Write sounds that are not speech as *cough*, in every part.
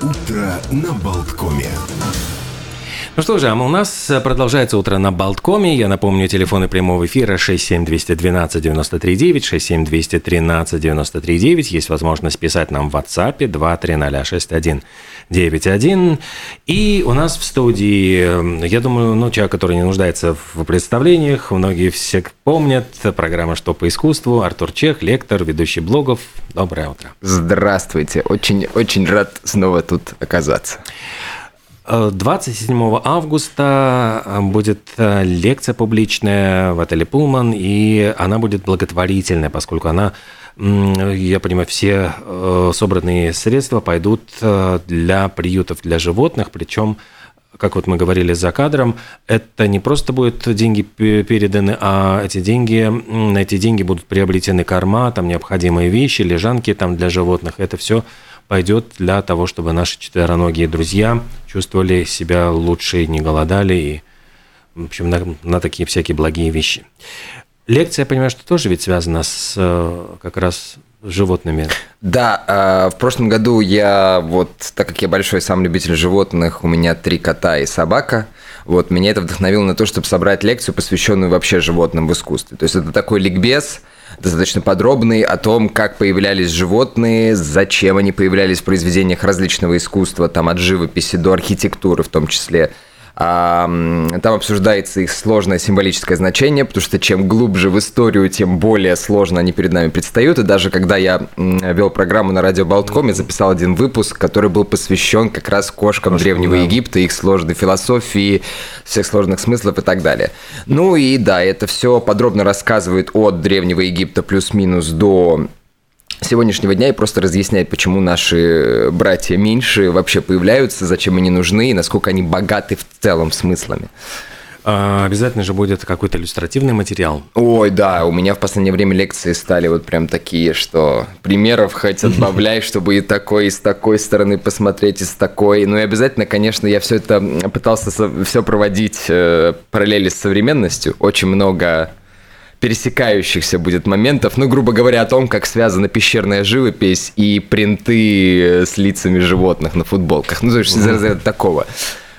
Утро на Болткоме. Ну что же, а у нас продолжается утро на Болткоме. Я напомню, телефоны прямого эфира 67212 939, 67213 939. Есть возможность писать нам в WhatsApp 2306191. И у нас в студии, я думаю, ну, человек, который не нуждается в представлениях, многие все помнят, программа «Что по искусству», Артур Чех, лектор, ведущий блогов. Доброе утро. Здравствуйте, очень-очень рад снова тут оказаться. 27 августа э, будет э, лекция публичная в отеле «Пулман», и она будет благотворительная, поскольку она, я понимаю, все э, собранные средства пойдут для приютов для животных, причем как вот мы говорили за кадром, это не просто будут деньги переданы, а эти деньги, на эти деньги будут приобретены корма, там необходимые вещи, лежанки там для животных. Это все пойдет для того, чтобы наши четвероногие друзья чувствовали себя лучше, не голодали и, в общем, на, на такие всякие благие вещи. Лекция, я понимаю, что тоже ведь связана с э, как раз животными. Да, а, в прошлом году я вот, так как я большой сам любитель животных, у меня три кота и собака, вот, меня это вдохновило на то, чтобы собрать лекцию, посвященную вообще животным в искусстве. То есть это такой ликбез, достаточно подробный о том, как появлялись животные, зачем они появлялись в произведениях различного искусства, там от живописи до архитектуры в том числе. Там обсуждается их сложное символическое значение, потому что чем глубже в историю, тем более сложно они перед нами предстают. И даже когда я вел программу на радио Болтком, я записал один выпуск, который был посвящен как раз кошкам Кошку, Древнего да. Египта, их сложной философии, всех сложных смыслов и так далее. Ну и да, это все подробно рассказывает от Древнего Египта плюс-минус до сегодняшнего дня и просто разъясняет, почему наши братья меньше вообще появляются, зачем они нужны и насколько они богаты в целом смыслами. А, обязательно же будет какой-то иллюстративный материал. Ой, да, у меня в последнее время лекции стали вот прям такие, что примеров хоть отбавляй, чтобы и такой, и с такой стороны посмотреть, и с такой. Ну и обязательно, конечно, я все это пытался все проводить э, параллели с современностью. Очень много пересекающихся будет моментов, ну, грубо говоря, о том, как связана пещерная живопись и принты с лицами животных на футболках. Ну, то есть из такого.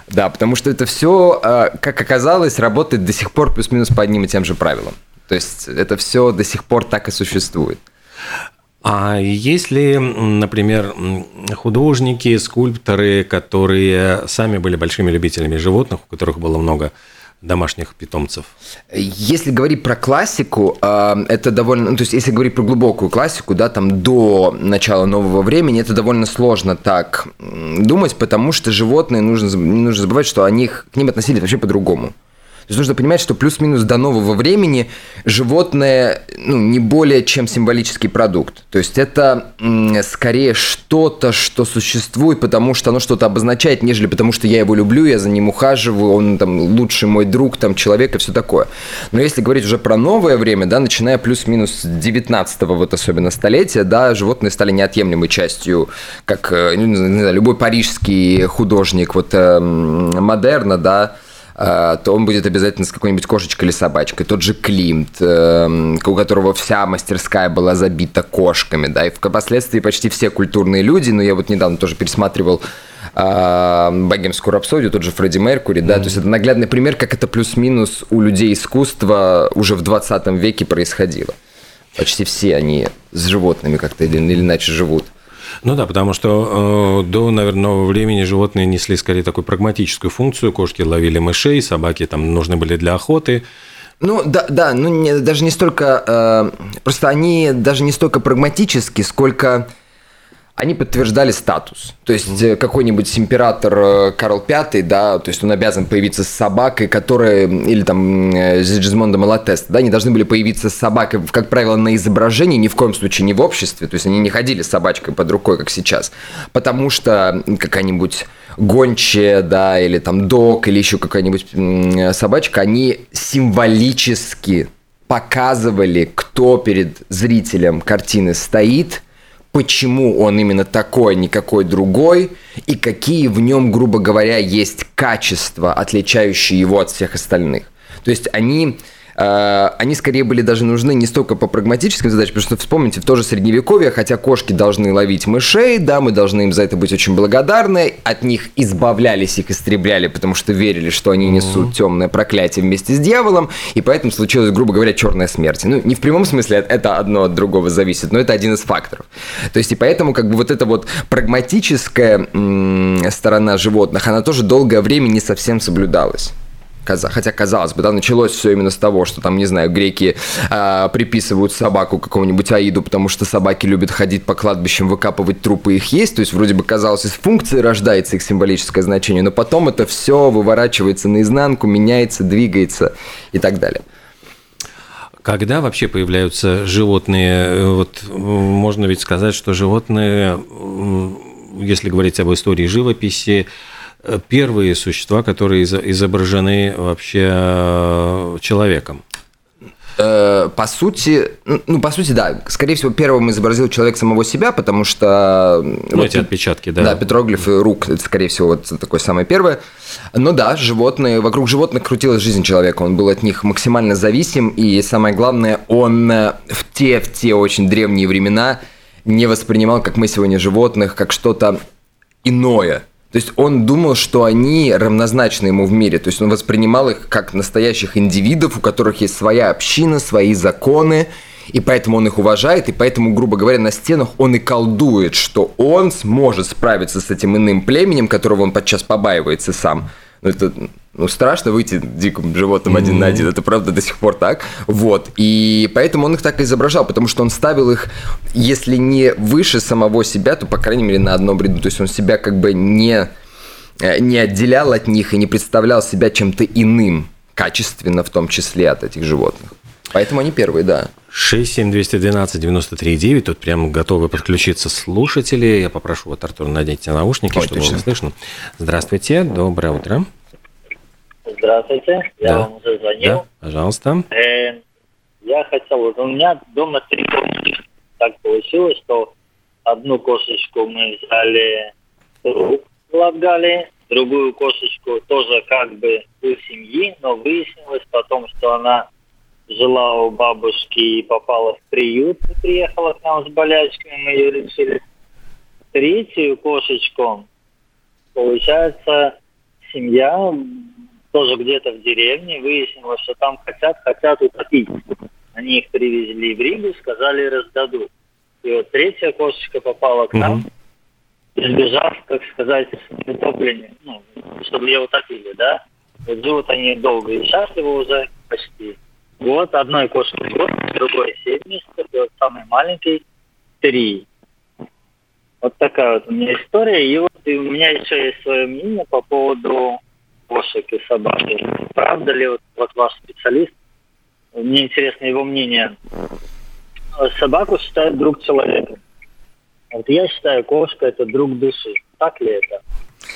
Да, потому что это все, а, как оказалось, работает до сих пор плюс-минус по одним и тем же правилам. То есть это все до сих пор так и существует. А если, например, художники, скульпторы, которые сами были большими любителями животных, у которых было много домашних питомцев? Если говорить про классику, а, это довольно, ну, то есть если говорить про глубокую классику, да, там до начала нового времени, это довольно сложно так думать, потому что животные нужно не нужно забывать, что они к ним относились вообще по-другому. Есть нужно понимать, что плюс-минус до нового времени животное ну, не более чем символический продукт. То есть это скорее что-то, что существует, потому что оно что-то обозначает, нежели потому что я его люблю, я за ним ухаживаю, он там лучший мой друг, там человек и все такое. Но если говорить уже про новое время, да, начиная плюс-минус 19-го вот особенно столетия, да, животные стали неотъемлемой частью, как э, ну, не знаю, любой парижский художник вот э, модерна, да, то он будет обязательно с какой-нибудь кошечкой или собачкой. Тот же Климт, э, у которого вся мастерская была забита кошками, да, и впоследствии почти все культурные люди, но я вот недавно тоже пересматривал э, богемскую рапсодию, тот же Фредди Меркури, да, mm-hmm. то есть это наглядный пример, как это плюс-минус у людей искусства уже в 20 веке происходило. Почти все они с животными как-то или иначе живут. Ну да, потому что э, до, наверное, нового времени животные несли скорее такую прагматическую функцию. Кошки ловили мышей, собаки там нужны были для охоты. Ну да, да, ну не, даже не столько, э, просто они даже не столько прагматически, сколько они подтверждали статус. То есть mm-hmm. какой-нибудь император э, Карл V, да, то есть он обязан появиться с собакой, которая, или там э, Сигизмонда Малатеста, да, они должны были появиться с собакой, как правило, на изображении, ни в коем случае не в обществе, то есть они не ходили с собачкой под рукой, как сейчас, потому что какая-нибудь гончая, да, или там дог, или еще какая-нибудь собачка, они символически показывали, кто перед зрителем картины стоит – почему он именно такой, а не какой другой, и какие в нем, грубо говоря, есть качества, отличающие его от всех остальных. То есть они они скорее были даже нужны не столько по прагматическим задачам, потому что вспомните, в то же средневековье, хотя кошки должны ловить мышей, да, мы должны им за это быть очень благодарны, от них избавлялись, их истребляли, потому что верили, что они несут темное проклятие вместе с дьяволом, и поэтому случилась, грубо говоря, черная смерть. Ну, не в прямом смысле, это одно от другого зависит, но это один из факторов. То есть, и поэтому, как бы, вот эта вот прагматическая сторона животных, она тоже долгое время не совсем соблюдалась хотя казалось бы, да, началось все именно с того, что там, не знаю, греки э, приписывают собаку какому-нибудь Аиду, потому что собаки любят ходить по кладбищам, выкапывать трупы их есть, то есть вроде бы казалось, из функции рождается их символическое значение, но потом это все выворачивается наизнанку, меняется, двигается и так далее. Когда вообще появляются животные? Вот можно ведь сказать, что животные, если говорить об истории живописи, первые существа, которые изображены вообще э, человеком. Э, по сути, ну, по сути, да. Скорее всего, первым изобразил человек самого себя, потому что... Ну, вот, эти отпечатки, да. Да, петроглифы рук, это, скорее всего, вот такое самое первое. Но да, животные, вокруг животных крутилась жизнь человека, он был от них максимально зависим, и самое главное, он э, в те, в те очень древние времена не воспринимал, как мы сегодня, животных, как что-то иное. То есть он думал, что они равнозначны ему в мире. То есть он воспринимал их как настоящих индивидов, у которых есть своя община, свои законы, и поэтому он их уважает, и поэтому, грубо говоря, на стенах он и колдует, что он сможет справиться с этим иным племенем, которого он подчас побаивается сам. Ну, это ну, страшно выйти диким животным один mm-hmm. на один, это правда до сих пор так. Вот, и поэтому он их так изображал, потому что он ставил их, если не выше самого себя, то, по крайней мере, на одном ряду. То есть он себя как бы не, э, не отделял от них и не представлял себя чем-то иным, качественно в том числе от этих животных. Поэтому они первые, да. 67212-93-9. Тут прям готовы подключиться слушатели. Я попрошу вот Артур надеть наушники, Ой, чтобы точно. было слышно. Здравствуйте, доброе утро. Здравствуйте, я да. вам уже звонил. Да, пожалуйста. Э, я хотел, у меня дома три кошечки. Так получилось, что одну кошечку мы взяли Латгалии, другую кошечку тоже как бы у семьи, но выяснилось потом, что она жила у бабушки и попала в приют и приехала к нам с болячками, мы ее лечили. Третью кошечку, получается, семья тоже где-то в деревне, выяснилось, что там хотят, хотят утопить. Они их привезли в Ригу, сказали, раздадут. И вот третья кошечка попала к нам, избежав, как сказать, утопления, ну, чтобы ее утопили, да. Вот живут они долго и счастливы уже почти. Вот одной кошке год, другой семь месяцев, и вот самый маленький три. Вот такая вот у меня история. И вот и у меня еще есть свое мнение по поводу кошек и собак. Правда ли вот, вот ваш специалист, мне интересно его мнение, собаку считают друг человека. Вот я считаю, кошка это друг души. Так ли это?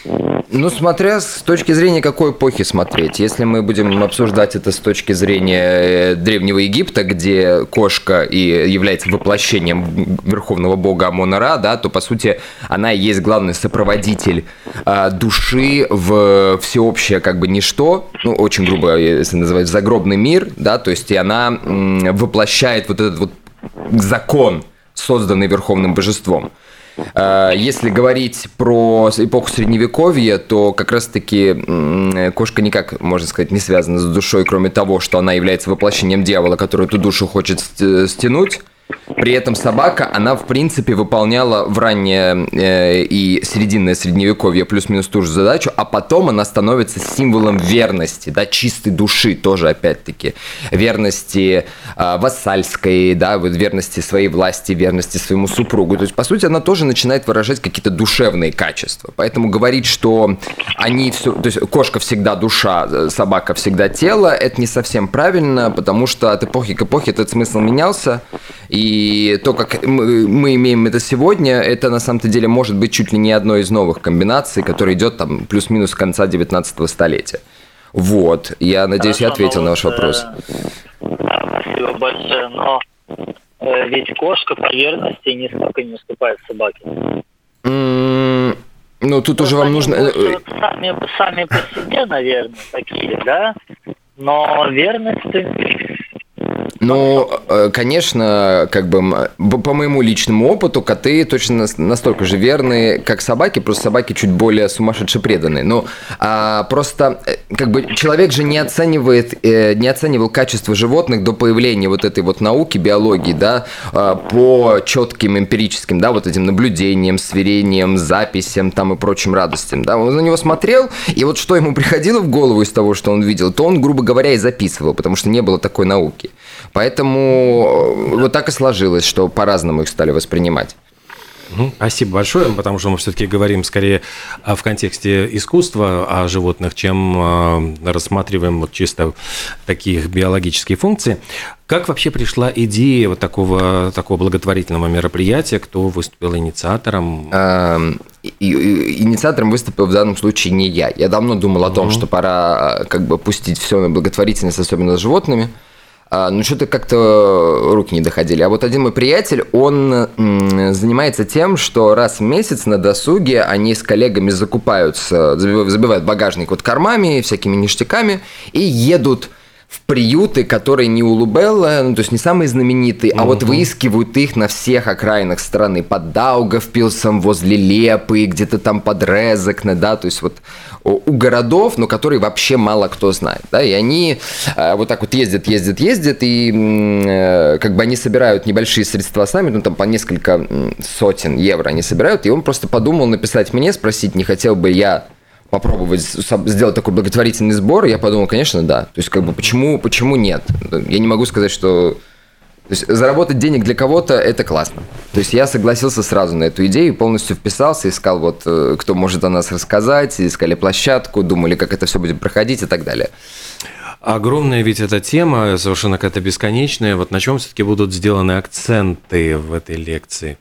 Ну, смотря с точки зрения какой эпохи смотреть. Если мы будем обсуждать это с точки зрения э, Древнего Египта, где кошка и является воплощением верховного бога Амона-Ра, да, то, по сути, она и есть главный сопроводитель э, души в всеобщее как бы ничто, ну, очень грубо, если называть, загробный мир, да, то есть и она м, воплощает вот этот вот закон, созданный верховным божеством. Э, если говорить про эпоху Средневековья, то как раз-таки кошка никак, можно сказать, не связана с душой, кроме того, что она является воплощением дьявола, который эту душу хочет стянуть. При этом собака, она в принципе выполняла в раннее э, и серединное средневековье плюс-минус ту же задачу, а потом она становится символом верности, да, чистой души тоже опять-таки, верности э, вассальской, да, вот верности своей власти, верности своему супругу. То есть, по сути, она тоже начинает выражать какие-то душевные качества. Поэтому говорить, что они все, то есть кошка всегда душа, собака всегда тело, это не совсем правильно, потому что от эпохи к эпохе этот смысл менялся, и то, как мы, мы имеем это сегодня, это на самом-то деле может быть чуть ли не одной из новых комбинаций, которая идет там плюс-минус конца 19 столетия. Вот, я надеюсь, Хорошо, я ответил на ваш вопрос. Спасибо большое, но э, ведь кошка по верности нисколько не уступает собаке. Ну, тут уже вам нужно... Э, э, сами, сами по себе, наверное, такие, да? Но верность Ну, э, конечно, как бы по моему личному опыту, коты точно нас- настолько же верны, как собаки, просто собаки чуть более сумасшедше преданные. Ну, а, просто э, как бы человек же не оценивает, э, не оценивал качество животных до появления вот этой вот науки, биологии, да, а, по четким эмпирическим, да, вот этим наблюдениям, сверениям, записям там и прочим радостям, да. Он на него смотрел, и вот что ему *laughs* приходило в голову из того, что он видел, то он, грубо говоря, и записывал, потому что не было такой науки. Поэтому э, вот так и сложилось, что по-разному их стали воспринимать. Мгм. Спасибо большое, потому что мы все-таки говорим скорее а, в контексте искусства о животных, чем а, рассматриваем вот чисто такие биологические функции. Как вообще пришла идея вот такого, такого благотворительного мероприятия? Кто выступил инициатором? Эм, и- и- Инициатором выступил в данном случае не я. Я давно думал о том, что пора э, как бы пустить все на благотворительность, особенно с животными. А, Но что-то как-то руки не доходили. А вот один мой приятель, он занимается тем, что раз в месяц на досуге они с коллегами закупаются, заби- забивают багажник вот кормами, всякими ништяками и едут в приюты, которые не у Лубелла, ну, то есть не самые знаменитые, а вот выискивают их на всех окраинах страны. Под Даугавпилсом, возле Лепы, где-то там под Резекне, да, то есть вот у городов, но которые вообще мало кто знает, да, и они э, вот так вот ездят, ездят, ездят, и э, как бы они собирают небольшие средства сами, ну, там по несколько сотен евро они собирают, и он просто подумал написать мне, спросить, не хотел бы я попробовать сделать такой благотворительный сбор, я подумал, конечно, да. То есть, как бы, почему, почему нет? Я не могу сказать, что... То есть, заработать денег для кого-то – это классно. То есть, я согласился сразу на эту идею, полностью вписался, искал, вот, э, кто может о нас рассказать, искали площадку, думали, как это все будет проходить и так далее. Огромная ведь эта тема, совершенно какая-то бесконечная. Вот на чем все-таки будут сделаны акценты в этой лекции?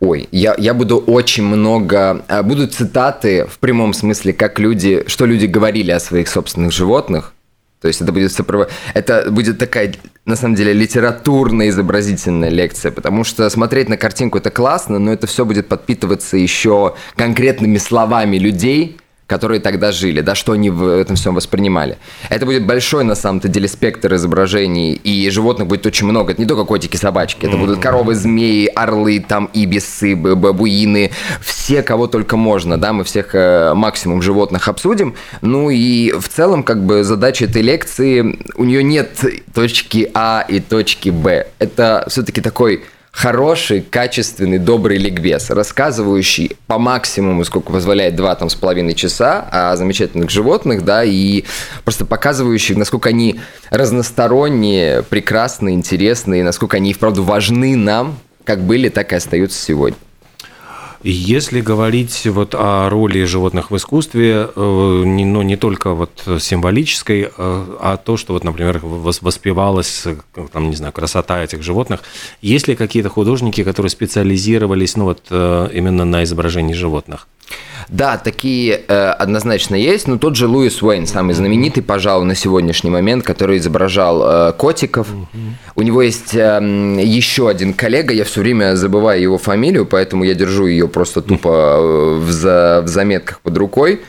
Ой, я, я буду очень много... а, Будут цитаты в прямом смысле, как люди... Что люди говорили о своих собственных животных. То есть это будет сопров... Это будет такая, на самом деле, литературная изобразительная лекция, потому что смотреть на картинку это классно, но это все будет подпитываться еще конкретными словами людей, которые тогда жили, да, что они в этом всем воспринимали. Это будет большой, на самом-то деле, спектр изображений, и животных будет очень много. Это не только котики, собачки, это будут коровы, змеи, орлы, там, ибисы, бабуины, все, кого только можно, да, мы всех э, максимум животных обсудим. Ну и в целом, как бы, задача этой лекции, у нее нет точки А и точки Б. Это все-таки такой хороший, качественный, добрый ликбез, рассказывающий по максимуму, сколько позволяет два там с половиной часа о замечательных животных, да, и просто показывающий, насколько они разносторонние, прекрасные, интересные, насколько они вправду важны нам, как были, так и остаются сегодня. Если говорить вот о роли животных в искусстве, э, не, ну, не только вот символической, э, а то, что вот, например, вос- воспевалась, э, там, не знаю, красота этих животных, есть ли какие-то художники, которые специализировались, ну, вот именно на изображении животных? Да, такие э, однозначно есть, но тот же Луис Уэйн, самый знаменитый, пожалуй, на сегодняшний момент, который изображал э, котиков. У него есть эм, еще один коллега, я все время забываю его фамилию, поэтому я держу ее просто тупо э, в, за- в заметках под рукой.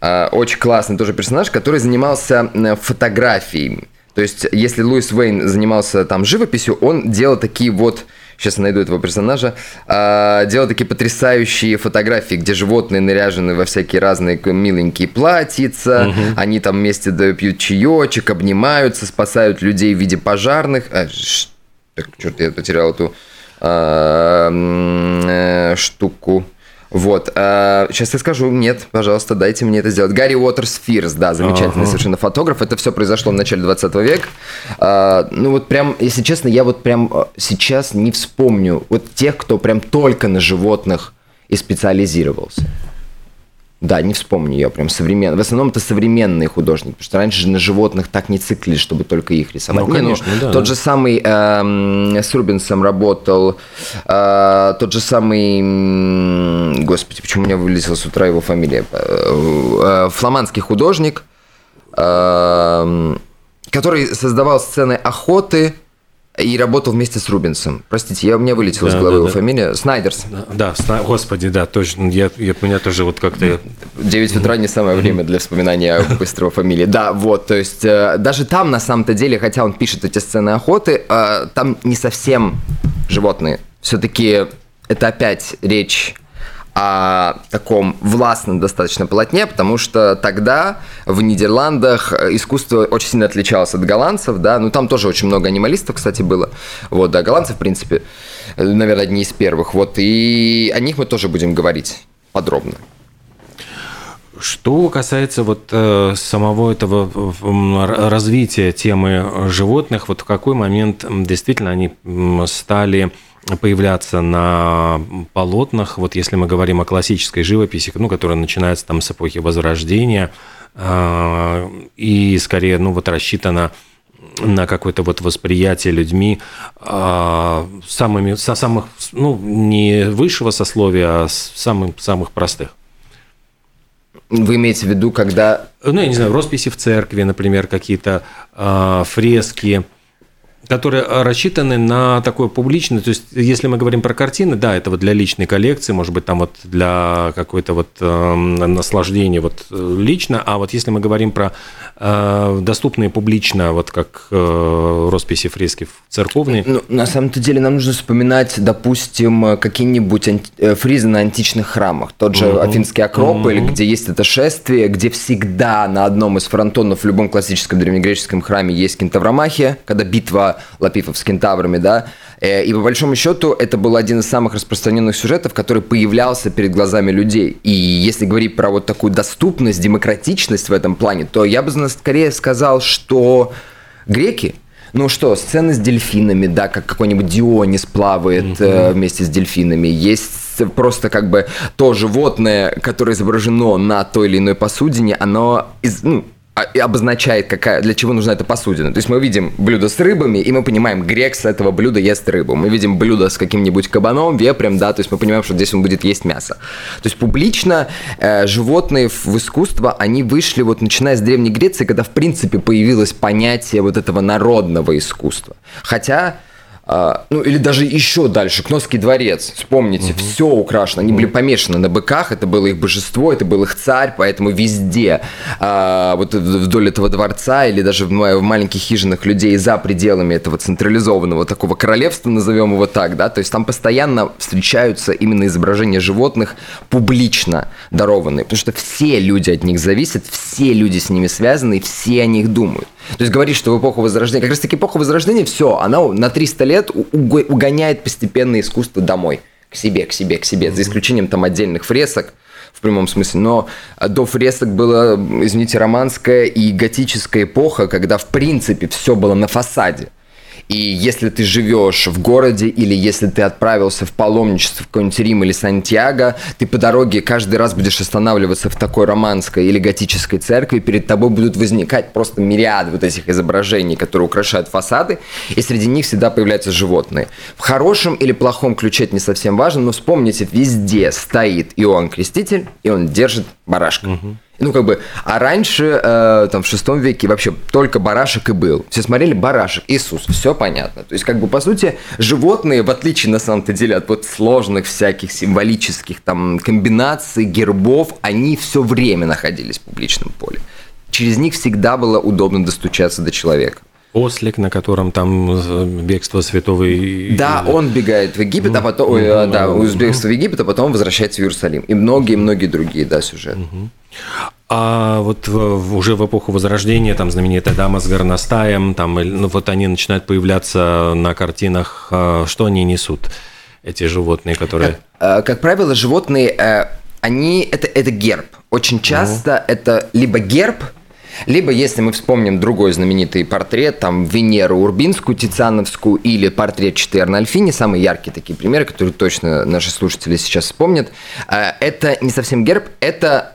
Э, очень классный тоже персонаж, который занимался э, фотографией. То есть, если Луис Уэйн занимался там живописью, он делал такие вот сейчас я найду этого персонажа, а, делал такие потрясающие фотографии, где животные наряжены во всякие разные миленькие платьица, они там вместе пьют чаечек, обнимаются, спасают людей в виде пожарных. А, ш- так, черт, я потерял эту а, э, штуку. Вот. сейчас я скажу, нет, пожалуйста, дайте мне это сделать. Гарри Уотерс Фирс, да, замечательный Ага. совершенно фотограф. Это все произошло в начале 20 века. А, ну вот прям, если честно, я вот прям а, сейчас не вспомню вот тех, кто прям только на животных и специализировался. Да, не вспомню я прям современный. В основном это современные художники, потому что раньше же на животных так не циклили, чтобы только их рисовать. Ну, Не, конечно, да, Тот же самый эм, с Рубинсом работал, э, тот же самый, господи, почему у меня вылезла с утра его фамилия, Э, э, фламандский художник, эм, который создавал сцены охоты, И работал вместе с Рубинсом. Простите, я, у меня вылетела да, из головы да, его да. фамилия. Снайдерс. Да, да господи, да, точно. Я, я, у меня тоже вот как-то... 9 утра не самое время для вспоминания быстрого фамилии. Да, вот, то есть э, даже там на самом-то деле, хотя он пишет эти сцены охоты, э, там не совсем животные. Все-таки это опять речь о таком властном достаточно полотне, потому что тогда в Нидерландах искусство очень сильно отличалось от голландцев, да, ну там тоже очень много анималистов, кстати, было, вот, да, голландцы, в принципе, наверное, одни из первых, вот, и о них мы тоже будем говорить подробно. Что касается вот э, самого этого развития темы животных, вот в какой момент действительно они стали появляться на полотнах, вот если мы говорим о классической живописи, ну, которая начинается там с эпохи Возрождения, э, и скорее, ну, вот рассчитана на какое-то вот восприятие людьми э, самыми, со самых, ну, не высшего сословия, а самых, самых простых. Вы имеете в виду, когда... Ну, я не знаю, росписи в церкви, например, какие-то э, фрески, которые рассчитаны на такое публичное, то есть если мы говорим про картины, да, это вот для личной коллекции, может быть, там вот для какой-то вот э, наслаждения вот э, лично, а вот если мы говорим про э, доступные публично, вот как э, росписи, фрески церковные. Ну, на самом-то деле нам нужно вспоминать, допустим, какие-нибудь анти... Э, фризы на античных храмах, тот же угу. Афинский Акрополь, угу. где есть это шествие, где всегда на одном из фронтонов в любом классическом древнегреческом храме есть кентавромахия, когда битва Лапифов с кентаврами, да, э, и по большому счету это был один из самых распространенных сюжетов, который появлялся перед глазами людей. И если говорить про вот такую доступность, демократичность в этом плане, то я бы скорее сказал, что греки, ну что, сцены с дельфинами, да, как какой-нибудь Дионис плавает mm-hmm. э, вместе с дельфинами. Есть просто как бы то животное, которое изображено на той или иной посудине, оно из, ну, обозначает, какая, для чего нужна эта посудина. То есть мы видим блюдо с рыбами, и мы понимаем, грек с этого блюда ест рыбу. Мы видим блюдо с каким-нибудь кабаном, вепрем, да, то есть мы понимаем, что здесь он будет есть мясо. То есть публично э, животные в искусство, они вышли вот начиная с Древней Греции, когда в принципе появилось понятие вот этого народного искусства. Хотя а, ну или даже еще дальше, Кносский дворец, вспомните, угу. все украшено, они были помешаны на быках, это было их божество, это был их царь, поэтому везде, а, вот вдоль этого дворца или даже в, в маленьких хижинах людей за пределами этого централизованного такого королевства, назовем его так, да, то есть там постоянно встречаются именно изображения животных публично дарованные, потому что все люди от них зависят, все люди с ними связаны, все о них думают. То есть говорить, что в эпоху Возрождения, как раз таки эпоха Возрождения, все, она на 300 лет угоняет постепенно искусство домой, к себе, к себе, к себе, за исключением там отдельных фресок, в прямом смысле. Но до фресок была, извините, романская и готическая эпоха, когда в принципе все было на фасаде. И если ты живешь в городе или если ты отправился в паломничество в какой-нибудь Рим или Сантьяго, ты по дороге каждый раз будешь останавливаться в такой романской или готической церкви, перед тобой будут возникать просто мириады вот этих изображений, которые украшают фасады, и среди них всегда появляются животные. В хорошем или плохом ключе это не совсем важно, но вспомните, везде стоит Иоанн Креститель, и он держит барашка. Угу. Ну, как бы, а раньше, э, там, в шестом веке вообще только барашек и был. Все смотрели барашек, Иисус, все понятно. То есть, как бы, по сути, животные, в отличие, на самом-то деле, от вот сложных всяких символических там комбинаций, гербов, они все время находились в публичном поле. Через них всегда было удобно достучаться до человека. Ослик, на котором там э, бегство святого... Да, он бегает в Египет, а потом... Ой, да, из бегства в Египет, а потом возвращается в Иерусалим. И многие-многие другие, да, сюжеты. А вот уже в эпоху Возрождения, там знаменитая дама с горностаем, там, ну, вот они начинают появляться на картинах, а, что они несут, эти животные, которые... Как, э, как правило, животные, э, они, это, это герб. Очень часто угу. это либо герб, либо, если мы вспомним другой знаменитый портрет, там, Венеру Урбинскую, Тициановскую, или портрет Читы Арнольфини, самые яркие такие примеры, которые точно наши слушатели сейчас вспомнят, э, это не совсем герб, это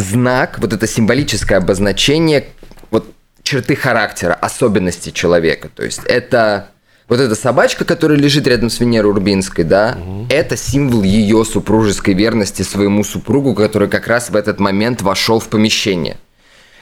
знак, вот это символическое обозначение вот черты характера, особенности человека. То есть это вот эта собачка, которая лежит рядом с Венерой Урбинской, да, угу. это символ ее супружеской верности своему супругу, который как раз в этот момент вошел в помещение.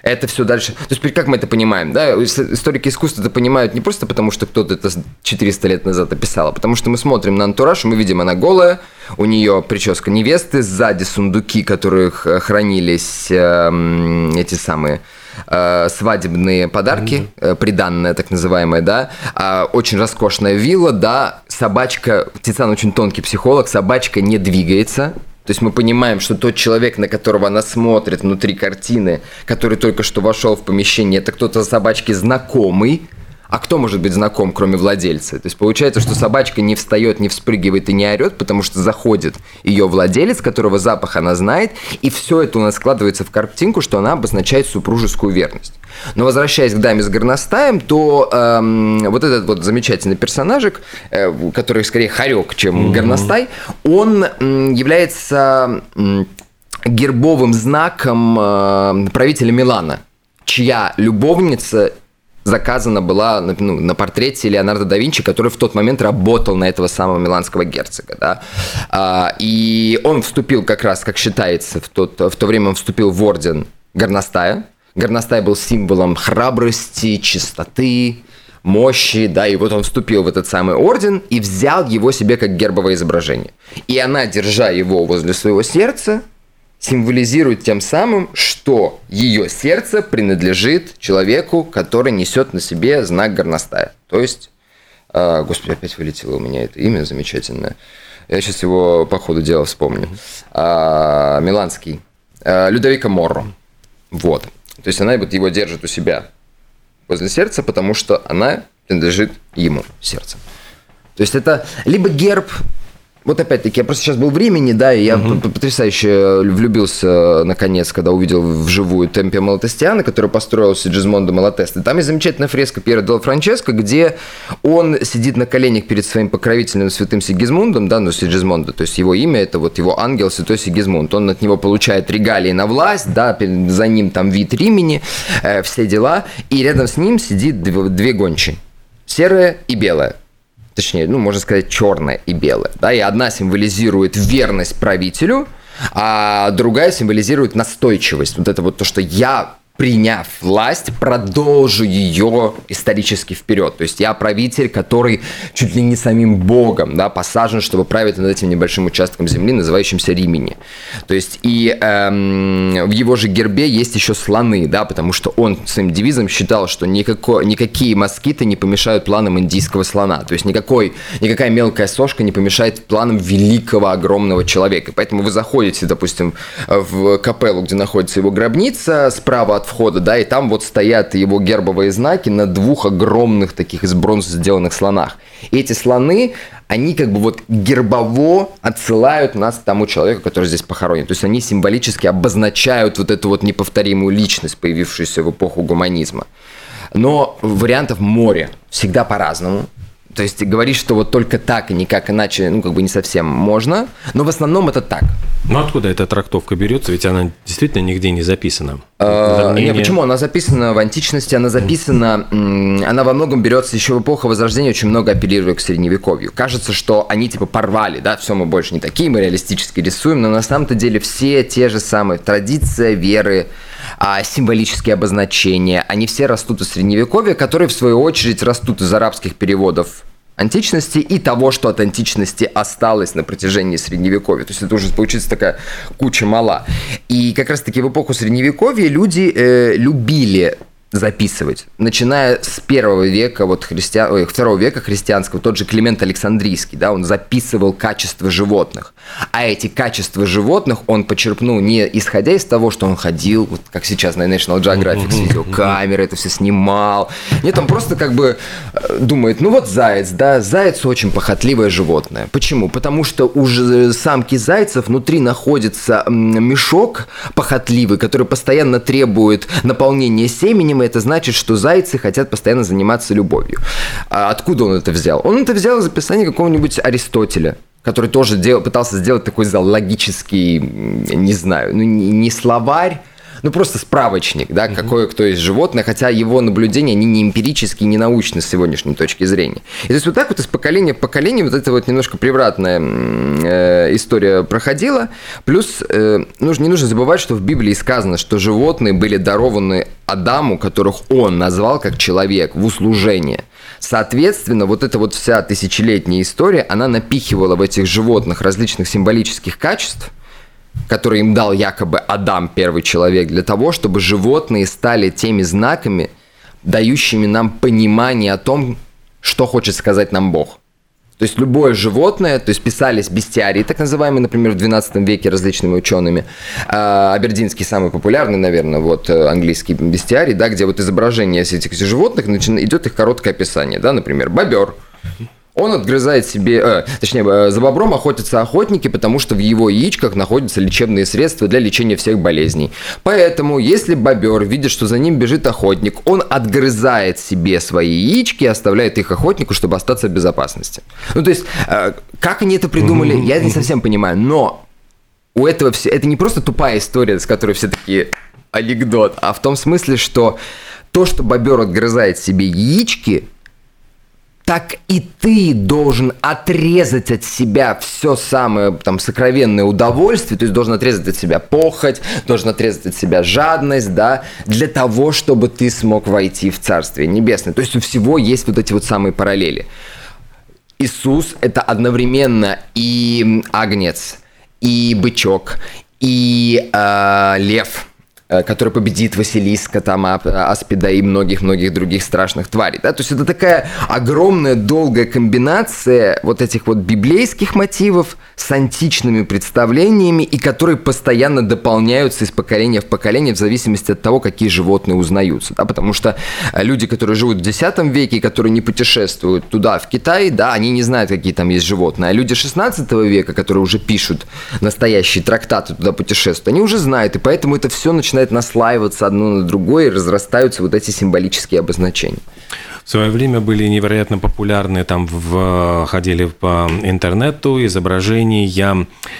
Это все дальше. То есть, как мы это понимаем? Да? Историки искусства это понимают не просто потому, что кто-то это 400 лет назад описал, а потому что мы смотрим на антураж, мы видим, она голая, у нее прическа невесты, сзади сундуки, которых э, хранились э, эти самые э, свадебные подарки, mm-hmm. э, приданное так называемое, да, э, очень роскошная вилла, да, собачка, Тициан очень тонкий психолог, собачка не двигается, то есть мы понимаем, что тот человек, на которого она смотрит внутри картины, который только что вошел в помещение, это кто-то собачки знакомый, а кто может быть знаком, кроме владельца? То есть получается, что собачка не встает, не вспрыгивает и не орет, потому что заходит ее владелец, которого запах она знает, и все это у нас складывается в картинку, что она обозначает супружескую верность. Но возвращаясь к даме с горностаем, то эм, вот этот вот замечательный персонажик, э, который скорее хорек, чем mm-hmm. горностай, он э, является э, гербовым знаком э, правителя Милана, чья любовница заказана была ну, на портрете Леонардо да Винчи, который в тот момент работал на этого самого миланского герцога. Да? А, и он вступил как раз, как считается, в, тот, в то время он вступил в орден горностая. Горностай был символом храбрости, чистоты, мощи, да, и вот он вступил в этот самый орден и взял его себе как гербовое изображение. И она, держа его возле своего сердца, символизирует тем самым, что ее сердце принадлежит человеку, который несет на себе знак горностая. То есть, э, господи, опять вылетело у меня это имя замечательное. Я сейчас его по ходу дела вспомню. Э, Миланский. Э, Людовика Морро. Вот. То есть она вот его держит у себя возле сердца, потому что она принадлежит ему сердцем. То есть это либо герб вот опять-таки, я просто сейчас был времени, да, и я угу. потрясающе влюбился, наконец, когда увидел вживую Темпе Малатестиана, который построил Сиджизмондо Малатеста. Там есть замечательная фреска Пьера Дел Франческо, где он сидит на коленях перед своим покровительным святым Сигизмундом, да, ну, Сиджизмондо, то есть его имя, это вот его ангел, святой Сигизмунд. Он от него получает регалии на власть, да, за ним там вид Римени, э, все дела, и рядом с ним сидит две, гончие, серая и белая точнее, ну, можно сказать, черное и белое. Да, и одна символизирует верность правителю, а другая символизирует настойчивость. Вот это вот то, что я приняв власть, продолжу ее исторически вперед. То есть я правитель, который чуть ли не самим богом да, посажен, чтобы править над этим небольшим участком земли, называющимся Римени. То есть и эм, в его же гербе есть еще слоны, да, потому что он своим девизом считал, что никакой, никакие москиты не помешают планам индийского слона. То есть никакой, никакая мелкая сошка не помешает планам великого, огромного человека. Поэтому вы заходите, допустим, в капеллу, где находится его гробница, справа от входа, да, и там вот стоят его гербовые знаки на двух огромных таких из бронзы сделанных слонах. И эти слоны, они как бы вот гербово отсылают нас к тому человеку, который здесь похоронен. То есть они символически обозначают вот эту вот неповторимую личность, появившуюся в эпоху гуманизма. Но вариантов море, всегда по-разному. То есть говорить, что вот только так и никак иначе, ну, как бы не совсем можно, но в основном это так. Ну, откуда эта трактовка берется? Ведь она действительно нигде не записана. А, не, почему? Она записана в античности, она записана, она во многом берется еще в эпоху Возрождения, очень много апеллирует к Средневековью. Кажется, что они типа порвали, да, все, мы больше не такие, мы реалистически рисуем, но на самом-то деле все те же самые традиция, веры, а, символические обозначения, они все растут из Средневековья, которые в свою очередь растут из арабских переводов античности и того, что от античности осталось на протяжении Средневековья. То есть это уже получится такая куча мала. И как раз-таки в эпоху Средневековья люди э, любили записывать. Начиная с первого века, вот христиан, ой, второго века христианского, тот же Климент Александрийский, да, он записывал качество животных. А эти качества животных он почерпнул не исходя из того, что он ходил, вот как сейчас на National Geographic с видеокамерой, это все снимал. Нет, он просто как бы э, думает, ну вот заяц, да, заяц очень похотливое животное. Почему? Потому что у самки зайцев внутри находится мешок похотливый, который постоянно требует наполнения семенем, видимо, это значит, что зайцы хотят постоянно заниматься любовью. А откуда он это взял? Он это взял из описания какого-нибудь Аристотеля, который тоже дел, пытался сделать такой зоологический, не знаю, ну не, не словарь, ну просто справочник, да, какое кто есть животное, хотя его наблюдения, они не эмпирические, не научны с сегодняшней точки зрения. И то есть вот так вот из поколения в поколение вот эта вот немножко превратная э, история проходила. Плюс э, нужно, не нужно забывать, что в Библии сказано, что животные были дарованы Адаму, которых он назвал как человек в услужение. Соответственно, вот эта вот вся тысячелетняя история, она напихивала в этих животных различных символических качеств, которые им дал якобы Адам, первый человек, для того, чтобы животные стали теми знаками, дающими нам понимание о том, что хочет сказать нам Бог. То есть любое животное, то есть писались бестиарии, так называемые, например, в 12 веке различными учеными. А, Абердинский самый популярный, наверное, вот э, английский бестиарий, да, где вот изображение этих животных, идет их короткое описание, да, например, бобер, он отгрызает себе, э, точнее, э, за бобром охотятся охотники, потому что в его яичках находятся лечебные средства для лечения всех болезней. Поэтому, если бобер видит, что за ним бежит охотник, он отгрызает себе свои яички и оставляет их охотнику, чтобы остаться в безопасности. Ну, то есть, э, как они это придумали, я не совсем понимаю, но у этого все, это не просто тупая история, с которой все такие анекдот, а в том смысле, что то, что бобер отгрызает себе яички, так и ты должен отрезать от себя все самое там сокровенное удовольствие, то есть должен отрезать от себя похоть, должен отрезать от себя жадность, да, для того, чтобы ты смог войти в Царствие Небесное. То есть у всего есть вот эти вот самые параллели. Иисус – это одновременно и агнец, и бычок, и э, лев – который победит Василиска, там, Аспида и многих-многих других страшных тварей. Да? То есть это такая огромная, долгая комбинация вот этих вот библейских мотивов с античными представлениями, и которые постоянно дополняются из поколения в поколение в зависимости от того, какие животные узнаются. Да? Потому что э, люди, которые живут в X веке, которые не путешествуют туда, в Китай, да, они не знают, какие там есть животные. А люди 16 века, которые уже пишут настоящие трактаты туда путешествуют, они уже знают, и поэтому это все начинает начинает наслаиваться одно на другое, и разрастаются вот эти символические обозначения. В свое время были невероятно популярны, там в, ходили по интернету изображения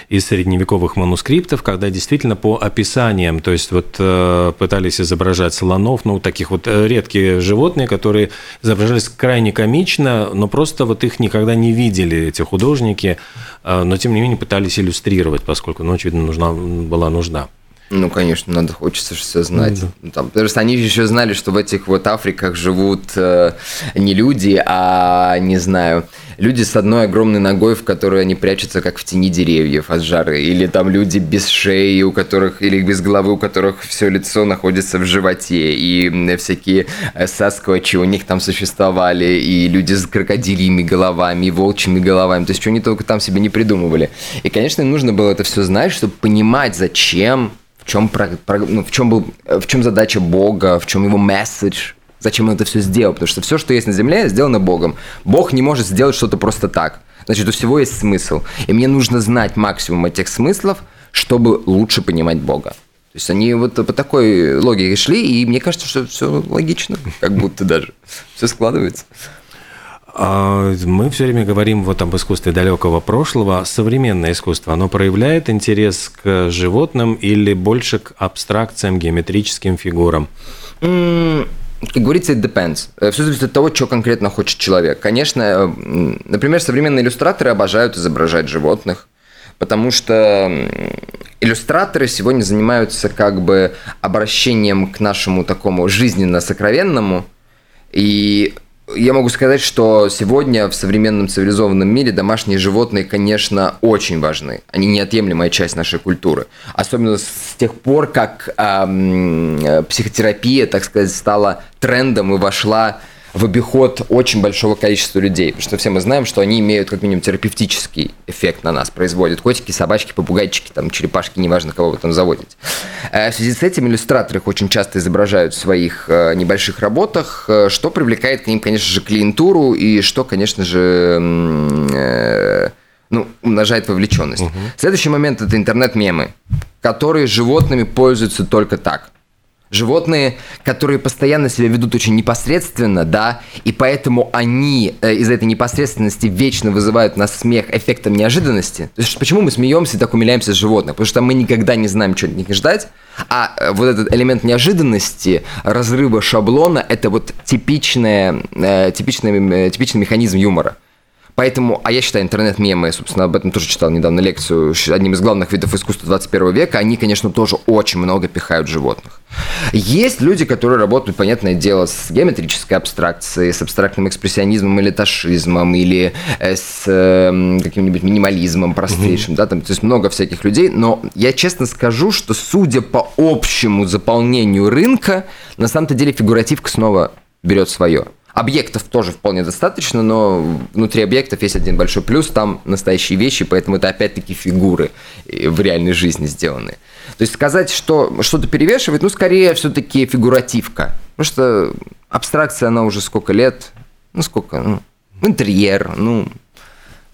из средневековых манускриптов, когда действительно по описаниям, то есть вот э, пытались изображать слонов, ну, таких вот э, редкие животные, которые изображались крайне комично, но просто вот их никогда не видели, эти художники, э, но тем не менее пытались иллюстрировать, поскольку, ну, очевидно, нужна, была нужда. Ну, конечно, надо, хочется же все знать. Ну, да. Там, потому что они еще знали, что в этих вот Африках живут э, не люди, а, не знаю, люди с одной огромной ногой, в которой они прячутся, как в тени деревьев от жары. Или там люди без шеи, у которых, или без головы, у которых все лицо находится в животе. И всякие э, сасквачи у них там существовали, и люди с крокодильями головами, и волчьими головами. То есть, что они только там себе не придумывали. И, конечно, нужно было это все знать, чтобы понимать, зачем чем, про, про, ну, в чем, был, в чем задача Бога, в чем его месседж, зачем он это все сделал. Потому что все, что есть на земле, сделано Богом. Бог не может сделать что-то просто так. Значит, у всего есть смысл. И мне нужно знать максимум этих смыслов, чтобы лучше понимать Бога. То есть они вот по такой логике шли, и мне кажется, что все логично, как будто даже. Все складывается. А, мы все время говорим вот об искусстве далекого прошлого. Современное искусство, оно проявляет интерес к животным или больше к абстракциям, геометрическим фигурам? как говорится, it depends. Э, Все зависит от того, что конкретно хочет человек. Конечно, э, например, современные иллюстраторы обожают изображать животных, потому что иллюстраторы сегодня занимаются как бы обращением к нашему такому жизненно сокровенному, и я могу сказать, что сегодня в современном цивилизованном мире домашние животные, конечно, очень важны. Они неотъемлемая часть нашей культуры. Особенно с тех пор, как эм, психотерапия, так сказать, стала трендом и вошла в обиход очень большого количества людей. Потому что все мы знаем, что они имеют как минимум терапевтический эффект на нас, производят котики, собачки, попугайчики, там, черепашки, неважно, кого вы там заводите. Э, в связи с этим иллюстраторы их очень часто изображают в своих э, небольших работах, э, что привлекает к ним, конечно же, клиентуру и что, конечно же, ну, умножает вовлеченность. Угу. Следующий момент – это интернет-мемы, которые животными пользуются только так – Животные, которые постоянно себя ведут очень непосредственно, да, и поэтому они э, из этой непосредственности вечно вызывают нас смех эффектом неожиданности. То есть почему мы смеемся и так умиляемся с животных? Потому что мы никогда не знаем, что от них ждать, а э, вот этот элемент неожиданности, разрыва шаблона, это вот типичная, э, типичный, э, типичный механизм юмора. Поэтому, а я считаю, интернет-мемы, собственно, об этом тоже читал недавно лекцию, одним из главных видов искусства 21 века, они, конечно, тоже очень много пихают животных. Есть люди, которые работают, понятное дело, с геометрической абстракцией, с абстрактным экспрессионизмом или ташизмом, или э, с э, каким-нибудь минимализмом простейшим, mm-hmm. да, там, то есть много всяких людей, но я честно скажу, что судя по общему заполнению рынка, на самом-то деле фигуративка снова берет свое. Объектов тоже вполне достаточно, но внутри объектов есть один большой плюс, там настоящие вещи, поэтому это опять-таки фигуры э, в реальной жизни сделанные. То есть сказать, что что-то перевешивает, ну, скорее все-таки фигуративка. Потому что абстракция, она уже сколько лет, ну, сколько, ну, интерьер, ну,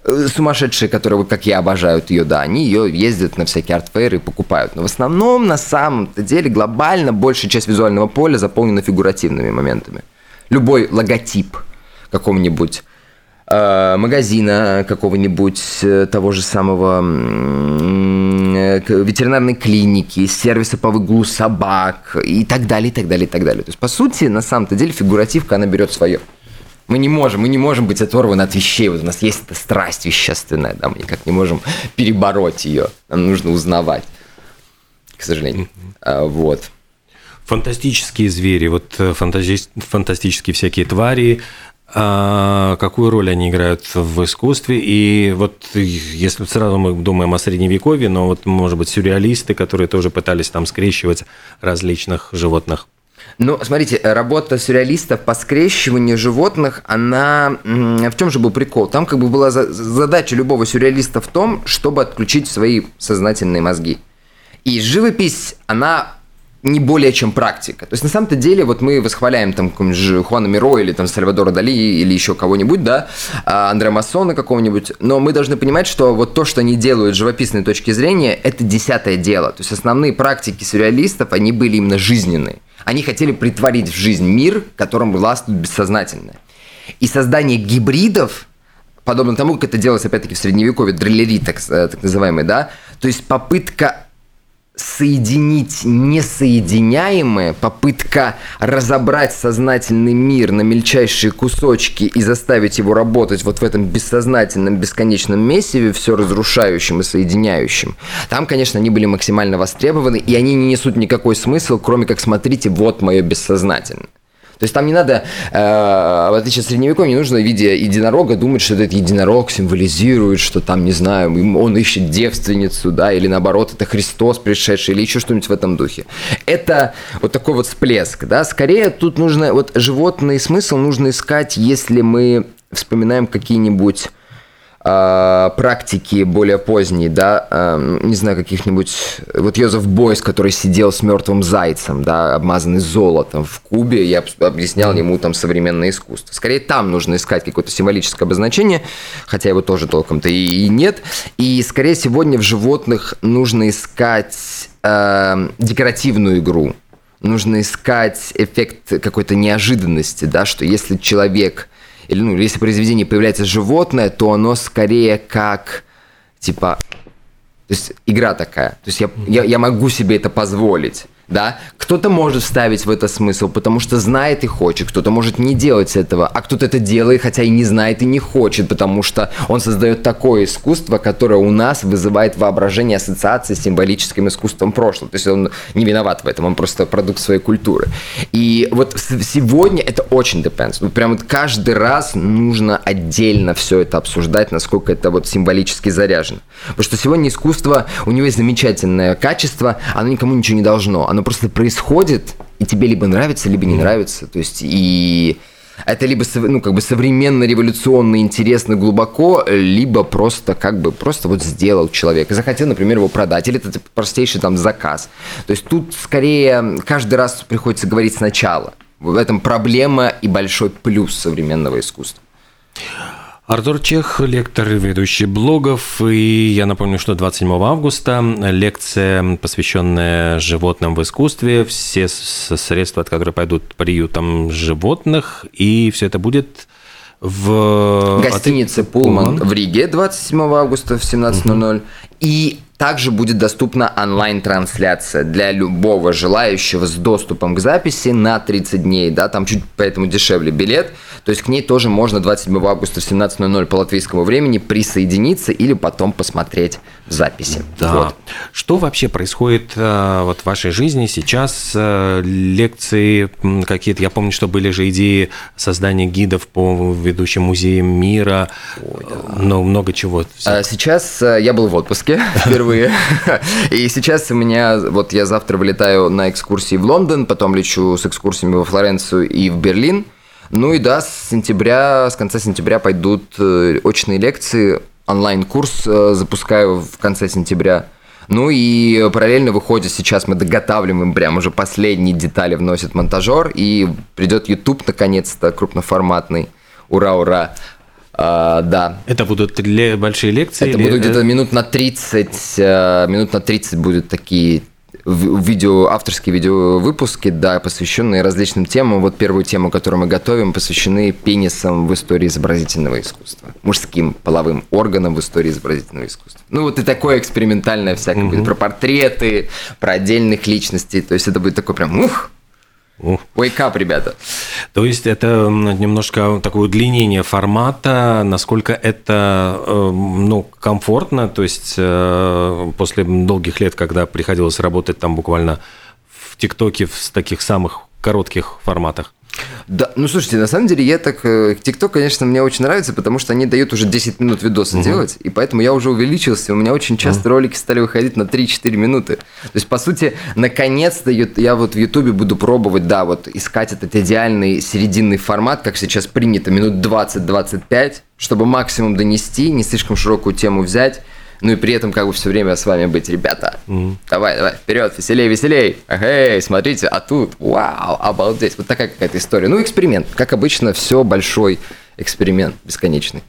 э, сумасшедшие, которые, как я, обожают ее, да, они ее ездят на всякие артфейры и покупают. Но в основном, на самом деле, глобально большая часть визуального поля заполнена фигуративными моментами любой логотип какого-нибудь э, магазина какого-нибудь э, того же самого э, ветеринарной клиники, сервиса по выгулу собак и так далее, и так далее, и так далее. То есть, по сути, на самом-то деле фигуративка, она берет свое. Мы не можем, мы не можем быть оторваны от вещей. Вот у нас есть эта страсть вещественная, да, мы никак не можем перебороть ее. Нам нужно узнавать, к сожалению. А, вот. Фантастические звери, вот э, фантази... фантастические всякие твари, а какую роль они играют в искусстве? И вот если сразу мы думаем о средневековье, но вот, может быть, сюрреалисты, которые тоже пытались там скрещивать различных животных. Ну, смотрите, работа сюрреалистов по скрещиванию животных, она... В чем же был прикол? Там как бы была задача любого сюрреалиста в том, чтобы отключить свои сознательные мозги. И живопись, она не более чем практика. То есть на самом-то деле вот мы восхваляем там Хуана Миро или там Сальвадора Дали или еще кого-нибудь, да, а, Андре Массона какого-нибудь, но мы должны понимать, что вот то, что они делают с живописной точки зрения, это десятое дело. То есть основные практики сюрреалистов, они были именно жизненные. Они хотели притворить в жизнь мир, которым властвует бессознательное. И создание гибридов, подобно тому, как это делалось, опять-таки, в Средневековье, дрелleri, так, э, так называемые, да, то есть попытка соединить несоединяемое, попытка разобрать сознательный мир на мельчайшие кусочки и заставить его работать вот в этом бессознательном бесконечном месиве, все разрушающим и соединяющим. Там, конечно, они были максимально востребованы, и они не несут никакой смысл, кроме как смотрите, вот мое бессознательное. То есть там не надо, э, в отличие от средневековья, не нужно, видя единорога, думать, что этот единорог символизирует, что там, не знаю, он ищет девственницу, да, или наоборот, это Христос пришедший, или еще что-нибудь в этом духе. Это вот такой вот всплеск, да. Скорее тут нужно, вот животный смысл нужно искать, если мы вспоминаем какие-нибудь э, практики более поздние, да, э, не знаю, каких-нибудь... Вот Йозеф Бойс, который сидел с мертвым зайцем, да, обмазанный золотом в Кубе, я объяснял ему там современное искусство. Скорее там нужно искать какое-то символическое обозначение, хотя его тоже толком-то и, и нет. И скорее сегодня в животных нужно искать э, декоративную игру, нужно искать эффект какой-то неожиданности, да, что если человек или ну, если в произведении появляется животное, то оно скорее как, типа, то есть игра такая. То есть я, я, я могу себе это позволить да, кто-то может вставить в это смысл, потому что знает и хочет, кто-то может не делать этого, а кто-то это делает, хотя и не знает и не хочет, потому что он создает такое искусство, которое у нас вызывает воображение, ассоциации с символическим искусством прошлого. То есть он не виноват в этом, он просто продукт своей культуры. И вот сегодня это очень depends. Ну, прям вот каждый раз нужно отдельно все это обсуждать, насколько это вот символически заряжено. Потому что сегодня искусство, у него есть замечательное качество, оно никому ничего не должно оно просто происходит, и тебе либо нравится, либо не нравится. То есть и это либо ну, как бы современно, революционно, интересно, глубоко, либо просто как бы просто вот сделал человек. И захотел, например, его продать. Или это типа, простейший там заказ. То есть тут скорее каждый раз приходится говорить сначала. В этом проблема и большой плюс современного искусства. Артур Чех, лектор и ведущий блогов. И я напомню, что 27 августа лекция, посвященная животным в искусстве. Все средства, от которых пойдут приютам животных. И все это будет в гостинице Пулман в Риге 27 августа в 17.00. Угу. И также будет доступна онлайн-трансляция для любого желающего с доступом к записи на 30 дней, да, там чуть поэтому дешевле билет, то есть к ней тоже можно 27 августа в 17.00 по латвийскому времени присоединиться или потом посмотреть в записи. Да. Вот. Что вообще происходит э, вот в вашей жизни сейчас? Э, лекции какие-то, я помню, что были же идеи создания гидов по ведущим музеям мира, Ой, да. но много чего. А сейчас э, я был в отпуске *laughs* впервые, *laughs* и сейчас у меня, вот я завтра вылетаю на экскурсии в Лондон, потом лечу с экскурсиями во Флоренцию и в Берлин, ну и да, с сентября, с конца сентября пойдут очные лекции онлайн-курс э, запускаю в конце сентября. Ну и параллельно выходит сейчас, мы доготавливаем прям уже последние детали, вносит монтажер, и придет YouTube наконец-то крупноформатный. Ура, ура! А, да. Это будут большие лекции? Это или... будут где-то минут на 30, э, минут на 30 будут такие видео, авторские видеовыпуски, да, посвященные различным темам. Вот первую тему, которую мы готовим, посвящены пенисам в истории изобразительного искусства. Мужским половым органам в истории изобразительного искусства. Ну вот и такое экспериментальное всякое угу. будет про портреты, про отдельных личностей. То есть это будет такой прям ух, Wake up, ребята. То есть это немножко такое удлинение формата, насколько это э, ну, комфортно, то есть э, после долгих лет, когда приходилось работать там буквально в ТикТоке в таких самых коротких форматах. Да, ну слушайте, на самом деле я так... Э, ТикТок, конечно, мне очень нравится, потому что они дают уже 10 минут видоса угу. делать, и поэтому я уже увеличился, у меня очень часто угу. ролики стали выходить на 3-4 минуты. То есть, по сути, наконец-то я вот в Ютубе буду пробовать, да, вот искать этот идеальный серединный формат, как сейчас принято, минут 20-25, чтобы максимум донести, не слишком широкую тему взять, ну и при этом как бы все время с вами быть, ребята. Mm-hmm. Давай, давай, вперед, веселей, веселей. Эй, смотрите, а тут, вау, обалдеть. Вот такая какая-то история. Ну, эксперимент. Как обычно, все большой эксперимент, бесконечный.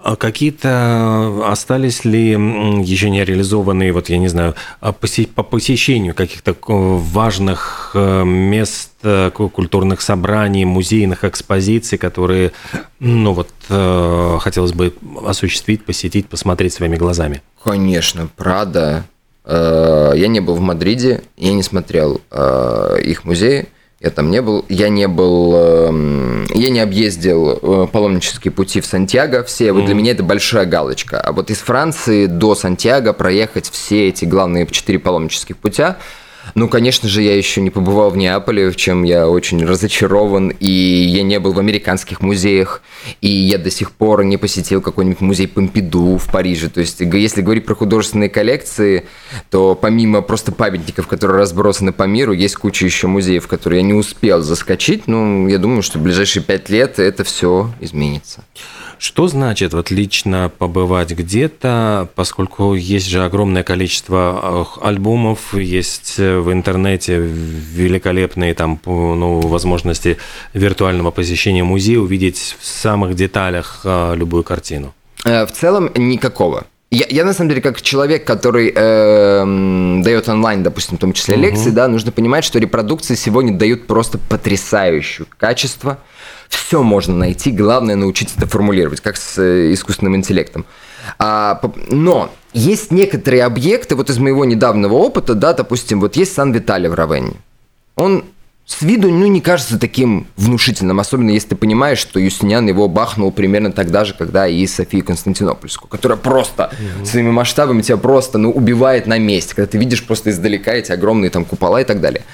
А какие-то остались ли еще не реализованные, вот я не знаю, а по посещению каких-то важных э, мест, э, культурных собраний, музейных экспозиций, которые, ну вот, э, хотелось бы осуществить, посетить, посмотреть своими глазами? Конечно, Прада. Я не был в Мадриде, я не смотрел их музеи. Я там не был, я не был, эм, я не объездил э, паломнические пути в Сантьяго все. Вот mm. для меня это большая галочка. А вот из Франции до Сантьяго проехать все эти главные четыре паломнических путя ну, конечно же, я еще не побывал в Неаполе, в чем я очень разочарован, и я не был в американских музеях, и я до сих пор не посетил какой-нибудь музей Помпиду в Париже. То есть, если говорить про художественные коллекции, то помимо просто памятников, которые разбросаны по миру, есть куча еще музеев, которые я не успел заскочить. Ну, я думаю, что в ближайшие пять лет это все изменится. Что значит вот лично побывать где-то, поскольку есть же огромное количество альбомов, есть э, в интернете великолепные там ну, возможности виртуального посещения музея, увидеть в самых деталях а, любую картину? Э, в целом никакого. Я, я на самом деле как человек, который э, дает онлайн, допустим, в том числе угу. лекции, да, нужно понимать, что репродукции сегодня дают просто потрясающее качество все можно найти, главное научиться это формулировать, как с э, искусственным интеллектом. А, но есть некоторые объекты, вот из моего недавнего опыта, да, допустим, вот есть Сан-Виталий в Равенне. Он с виду, ну, не кажется таким внушительным, особенно если ты понимаешь, что Юстиниан его бахнул примерно тогда же, когда и Софию Константинопольскую, которая просто mm-hmm. своими масштабами тебя просто, ну, убивает на месте, когда ты видишь просто издалека эти огромные там купола и так далее.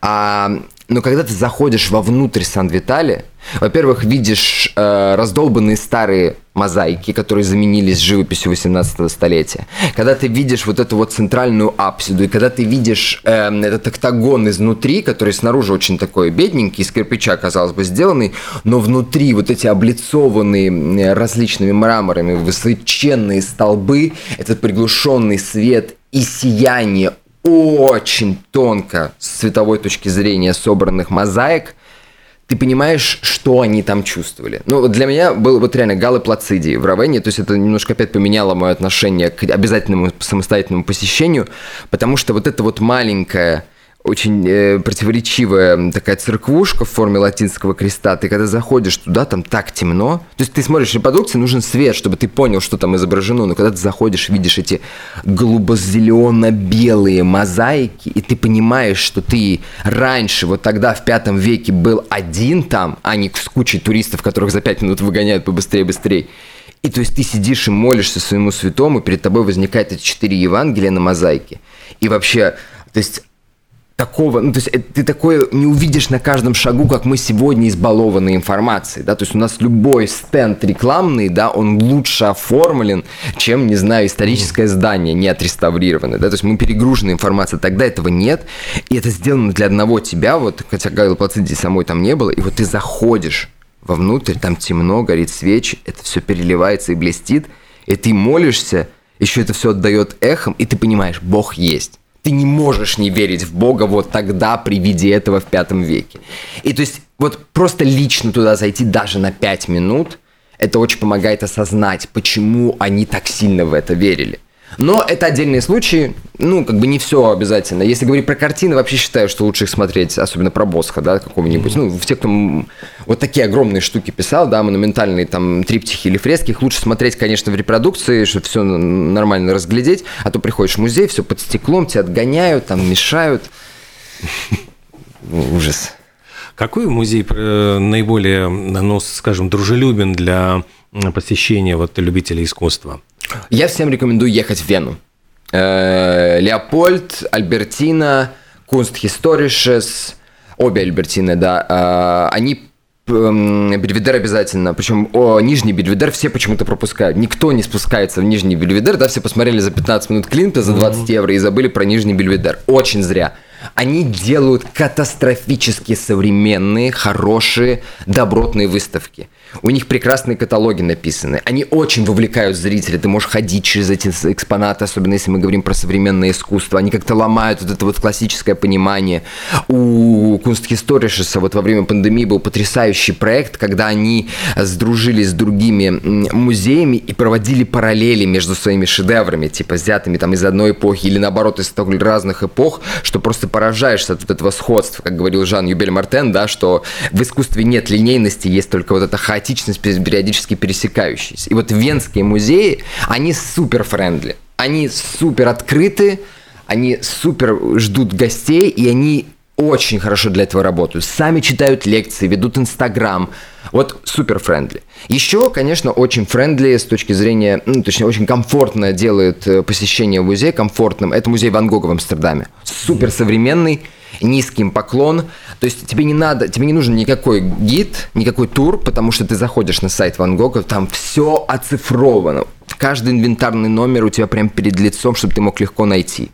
А но когда ты заходишь вовнутрь Сан-Витали, во-первых, видишь э, раздолбанные старые мозаики, которые заменились живописью 18 столетия. Когда ты видишь вот эту вот центральную апсиду, и когда ты видишь э, этот октагон изнутри, который снаружи очень такой бедненький, из кирпича, казалось бы, сделанный, но внутри вот эти облицованные различными мраморами высоченные столбы, этот приглушенный свет и сияние очень тонко с цветовой точки зрения собранных мозаик, ты понимаешь, что они там чувствовали. Ну, вот для меня был вот реально Галы Плацидии в Равенне, то есть это немножко опять поменяло мое отношение к обязательному самостоятельному посещению, потому что вот это вот маленькое очень э, противоречивая такая церквушка в форме латинского креста. Ты когда заходишь туда, там так темно. То есть ты смотришь репродукции, нужен свет, чтобы ты понял, что там изображено. Но когда ты заходишь, видишь эти голубо-зелено-белые мозаики, и ты понимаешь, что ты раньше, вот тогда в пятом веке был один там, а не с кучей туристов, которых за пять минут выгоняют побыстрее-быстрее. И то есть ты сидишь и молишься своему святому, перед тобой возникают эти четыре Евангелия на мозаике. И вообще, то есть такого, ну, то есть э, ты такое не увидишь на каждом шагу, как мы сегодня избалованы информацией, да, то есть у нас любой стенд рекламный, да, он лучше оформлен, чем, не знаю, историческое здание, не отреставрированное, да, то есть мы перегружены информацией, тогда этого нет, и это сделано для одного тебя, вот, хотя Гайлы Плациди самой там не было, и вот ты заходишь вовнутрь, там темно, горит свечи, это все переливается и блестит, и ты молишься, еще это все отдает эхом, и ты понимаешь, Бог есть ты не можешь не верить в Бога вот тогда при виде этого в пятом веке. И то есть вот просто лично туда зайти даже на пять минут, это очень помогает осознать, почему они так сильно в это верили. Но это отдельные случаи, ну, как бы не все обязательно. Если говорить про картины, вообще считаю, что лучше их смотреть, особенно про Босха, да, какого-нибудь. Mm-hmm. Ну, все, кто вот такие огромные штуки писал, да, монументальные там триптихи или фрески, их лучше смотреть, конечно, в репродукции, чтобы все нормально разглядеть, а то приходишь в музей, все под стеклом, тебя отгоняют, там мешают. Ужас. Какой музей э, наиболее, ну, скажем, дружелюбен для посещения вот любителей искусства? Я всем рекомендую ехать в Вену. Э, Леопольд, Альбертина, Кунстхисторишес, обе Альбертины, да, э, они Бельведер обязательно. Причем о, Нижний Бельведер все почему-то пропускают. Никто не спускается в Нижний Бельведер. Да, все посмотрели за 15 минут Клинта за 20 евро и забыли про Нижний Бельведер. Очень зря. Они делают катастрофически современные, хорошие, добротные выставки. У них прекрасные каталоги написаны. Они очень вовлекают зрителя. Ты можешь ходить через эти экспонаты, особенно если мы говорим про современное искусство. Они как-то ломают вот это вот классическое понимание. У Kunsthistorisches а вот во время пандемии был потрясающий проект, когда они сдружились с другими музеями и проводили параллели между своими шедеврами, типа взятыми там из одной эпохи или наоборот из столь разных эпох, что просто поражаешься от этого сходства, как говорил Жан-Юбер Мартен, да, что в искусстве нет линейности, есть только вот эта хаотичность, периодически пересекающаяся. И вот венские музеи, они супер friendly, они супер открыты, они супер ждут гостей, и они очень хорошо для этого работают. Сами читают лекции, ведут Инстаграм. Вот супер friendly. Еще, конечно, очень friendly с точки зрения, ну, точнее, очень комфортно делает э, посещение музея комфортным. Это музей Ван Гога в Амстердаме. Супер современный, низкий поклон. То есть тебе не надо, тебе не нужен никакой гид, никакой тур, потому что ты заходишь на сайт Ван Гога, там все оцифровано. Каждый инвентарный номер у тебя прям перед лицом, чтобы ты мог легко найти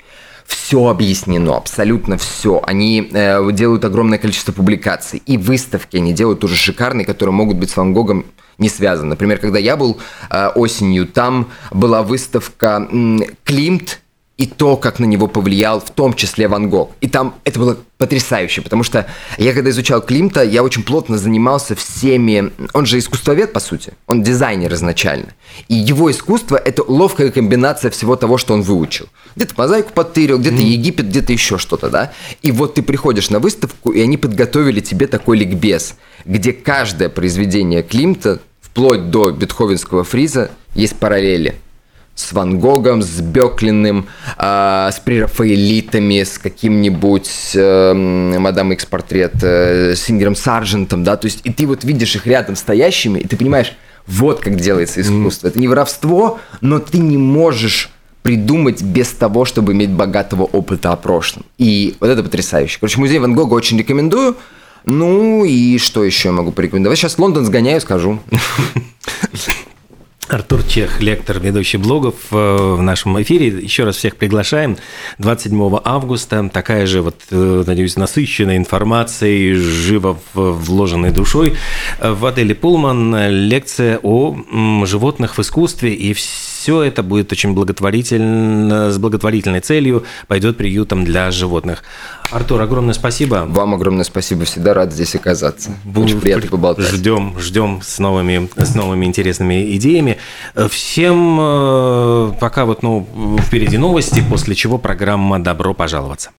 все объяснено, абсолютно все. Они э, делают огромное количество публикаций. И выставки они делают тоже шикарные, которые могут быть с Ван Гогом не связаны. Например, когда я был э, осенью, там была выставка э, Климт и то, как на него повлиял, в том числе Ван Гог. И там это было потрясающе, потому что я когда изучал Климта, я очень плотно занимался всеми... Он же искусствовед, по сути, он дизайнер изначально. И его искусство – это ловкая комбинация всего того, что он выучил. Где-то мозаику подтырил, где-то mm. Египет, где-то еще что-то, да? И вот ты приходишь на выставку, и они подготовили тебе такой ликбез, где каждое произведение Климта, вплоть до бетховенского фриза, есть параллели – с Ван Гогом, с Беклиным, э, с прерафаэлитами, с каким-нибудь э, Мадам Икс портрет, э, с Ингером Саржентом, да, то есть и ты вот видишь их рядом стоящими, и ты понимаешь, вот как делается искусство. Mm. Это не воровство, но ты не можешь придумать без того, чтобы иметь богатого опыта о прошлом. И вот это потрясающе. Короче, музей Ван Гога очень рекомендую. Ну и что еще я могу порекомендовать? Сейчас Лондон сгоняю, скажу. *laughs* Артур Чех, лектор, ведущий блогов э, в нашем эфире. Еще раз всех приглашаем. 27 августа. Такая же, вот, э, надеюсь, насыщенная информацией, живо вложенной душой. Э, в отеле «Пулман» лекция о животных в искусстве и все это будет очень благотворительно, с благотворительной целью, пойдет приютом для животных. Артур, огромное спасибо. Вам огромное спасибо, всегда рад здесь оказаться. Буду очень приятно поболтать. Ждем, ждем с новыми, с новыми интересными идеями. Э, всем э, пока вот, ну, впереди новости, после чего программа «Добро пожаловаться».